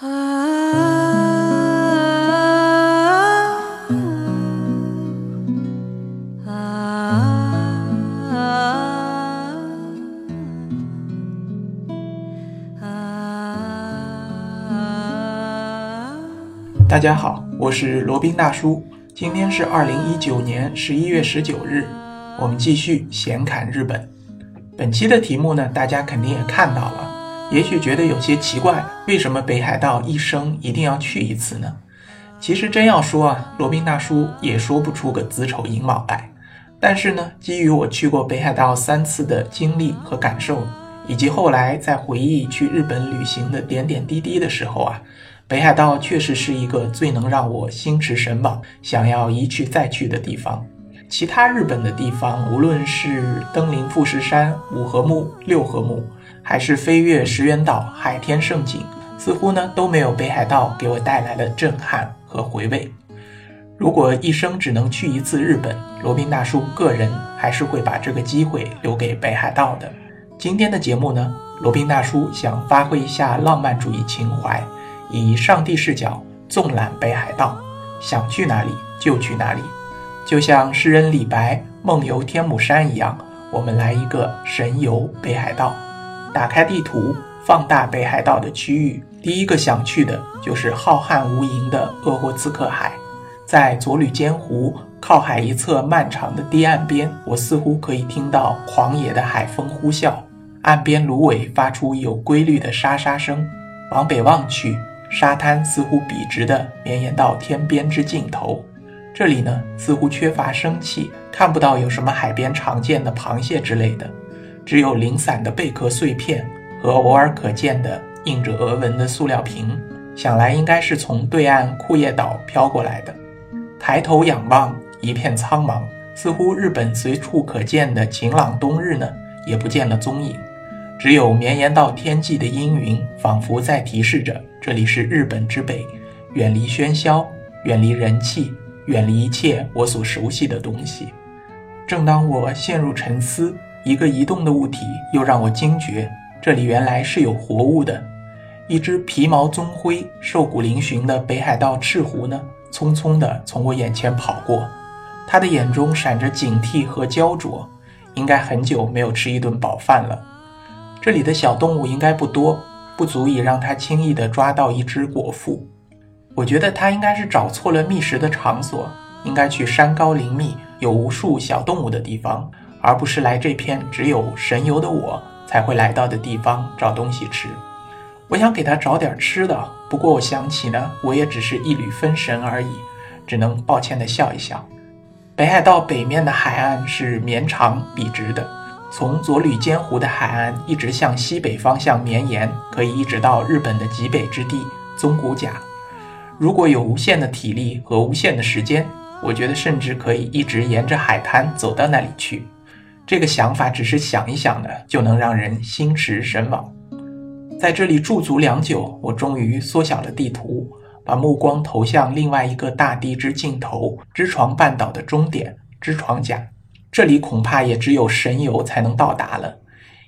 啊啊啊大家好，我是罗宾大叔。今天是二零一九年十一月十九日，我们继续闲侃日本。本期的题目呢，大家肯定也看到了，也许觉得有些奇怪，为什么北海道一生一定要去一次呢？其实真要说啊，罗宾大叔也说不出个子丑寅卯来。但是呢，基于我去过北海道三次的经历和感受，以及后来在回忆去日本旅行的点点滴滴的时候啊。北海道确实是一个最能让我心驰神往、想要一去再去的地方。其他日本的地方，无论是登临富士山、五合目、六合目，还是飞越石垣岛海天胜景，似乎呢都没有北海道给我带来的震撼和回味。如果一生只能去一次日本，罗宾大叔个人还是会把这个机会留给北海道的。今天的节目呢，罗宾大叔想发挥一下浪漫主义情怀。以上帝视角纵览北海道，想去哪里就去哪里，就像诗人李白梦游天姥山一样，我们来一个神游北海道。打开地图，放大北海道的区域，第一个想去的就是浩瀚无垠的鄂霍次克海。在佐吕间湖靠海一侧漫长的堤岸边，我似乎可以听到狂野的海风呼啸，岸边芦苇发出有规律的沙沙声。往北望去。沙滩似乎笔直地绵延到天边之尽头，这里呢似乎缺乏生气，看不到有什么海边常见的螃蟹之类的，只有零散的贝壳碎片和偶尔可见的印着俄文的塑料瓶，想来应该是从对岸库页岛飘过来的。抬头仰望，一片苍茫，似乎日本随处可见的晴朗冬日呢也不见了踪影。只有绵延到天际的阴云，仿佛在提示着这里是日本之北，远离喧嚣，远离人气，远离一切我所熟悉的东西。正当我陷入沉思，一个移动的物体又让我惊觉，这里原来是有活物的。一只皮毛棕灰、瘦骨嶙峋的北海道赤狐呢，匆匆地从我眼前跑过，它的眼中闪着警惕和焦灼，应该很久没有吃一顿饱饭了。这里的小动物应该不多，不足以让它轻易地抓到一只果腹。我觉得它应该是找错了觅食的场所，应该去山高林密、有无数小动物的地方，而不是来这片只有神游的我才会来到的地方找东西吃。我想给它找点吃的，不过我想起呢，我也只是一缕分神而已，只能抱歉地笑一笑。北海道北面的海岸是绵长笔直的。从佐吕间湖的海岸一直向西北方向绵延，可以一直到日本的极北之地宗谷甲。如果有无限的体力和无限的时间，我觉得甚至可以一直沿着海滩走到那里去。这个想法只是想一想呢，就能让人心驰神往。在这里驻足良久，我终于缩小了地图，把目光投向另外一个大地之尽头——知床半岛的终点知床甲。这里恐怕也只有神游才能到达了，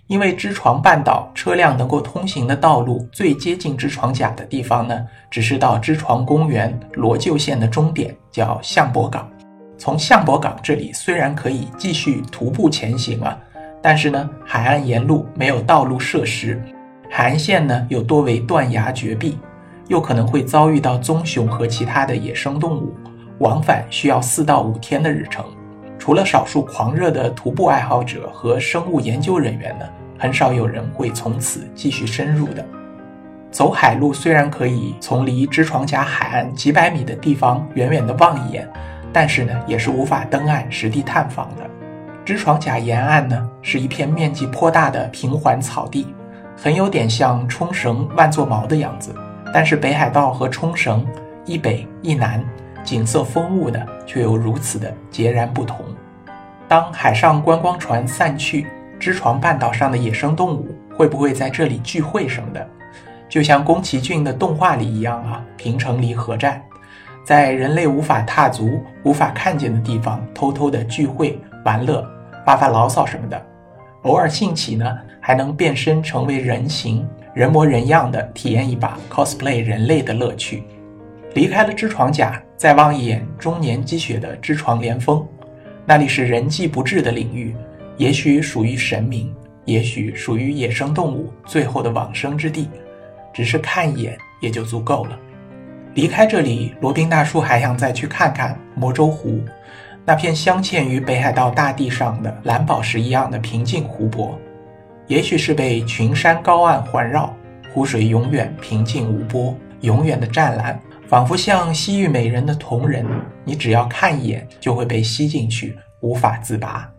因为知床半岛车辆能够通行的道路最接近知床甲的地方呢，只是到知床公园罗臼线的终点，叫相博港。从相博港这里虽然可以继续徒步前行啊，但是呢，海岸沿路没有道路设施，海岸线呢又多为断崖绝壁，又可能会遭遇到棕熊和其他的野生动物，往返需要四到五天的日程。除了少数狂热的徒步爱好者和生物研究人员呢，很少有人会从此继续深入的。走海路虽然可以从离知床岬海岸几百米的地方远远的望一眼，但是呢，也是无法登岸实地探访的。知床岬沿岸呢，是一片面积颇大的平缓草地，很有点像冲绳万座毛的样子。但是北海道和冲绳一北一南。景色风物呢，却又如此的截然不同。当海上观光船散去，知床半岛上的野生动物会不会在这里聚会什么的？就像宫崎骏的动画里一样啊，平城离合战，在人类无法踏足、无法看见的地方偷偷的聚会、玩乐、发发牢骚什么的。偶尔兴起呢，还能变身成为人形，人模人样的体验一把 cosplay 人类的乐趣。离开了织床甲，再望一眼终年积雪的织床连峰，那里是人迹不至的领域，也许属于神明，也许属于野生动物最后的往生之地，只是看一眼也就足够了。离开这里，罗宾大叔还想再去看看魔州湖。那片镶嵌于北海道大地上的蓝宝石一样的平静湖泊，也许是被群山高岸环绕，湖水永远平静无波，永远的湛蓝，仿佛像西域美人的瞳仁。你只要看一眼，就会被吸进去，无法自拔。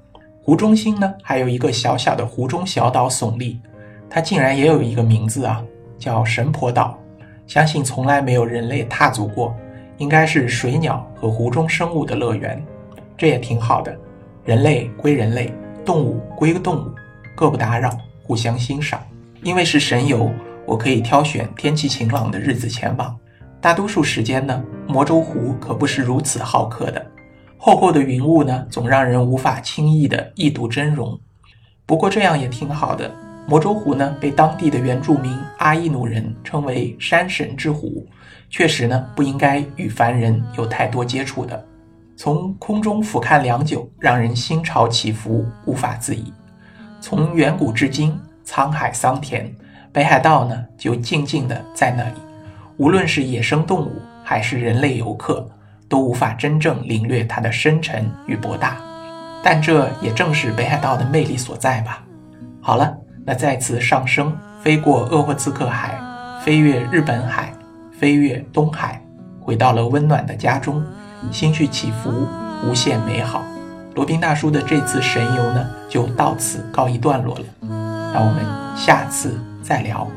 湖中心呢，还有一个小小的湖中小岛耸立，它竟然也有一个名字啊，叫神婆岛。相信从来没有人类踏足过，应该是水鸟和湖中生物的乐园。这也挺好的，人类归人类，动物归动物，各不打扰，互相欣赏。因为是神游，我可以挑选天气晴朗的日子前往。大多数时间呢，魔州湖可不是如此好客的，厚厚的云雾呢，总让人无法轻易的一睹真容。不过这样也挺好的，魔州湖呢，被当地的原住民阿伊努人称为山神之湖，确实呢，不应该与凡人有太多接触的。从空中俯瞰良久，让人心潮起伏，无法自已。从远古至今，沧海桑田，北海道呢就静静的在那里。无论是野生动物，还是人类游客，都无法真正领略它的深沉与博大。但这也正是北海道的魅力所在吧。好了，那再次上升，飞过鄂霍次克海，飞越日本海，飞越东海，回到了温暖的家中。心绪起伏，无限美好。罗宾大叔的这次神游呢，就到此告一段落了。让我们下次再聊。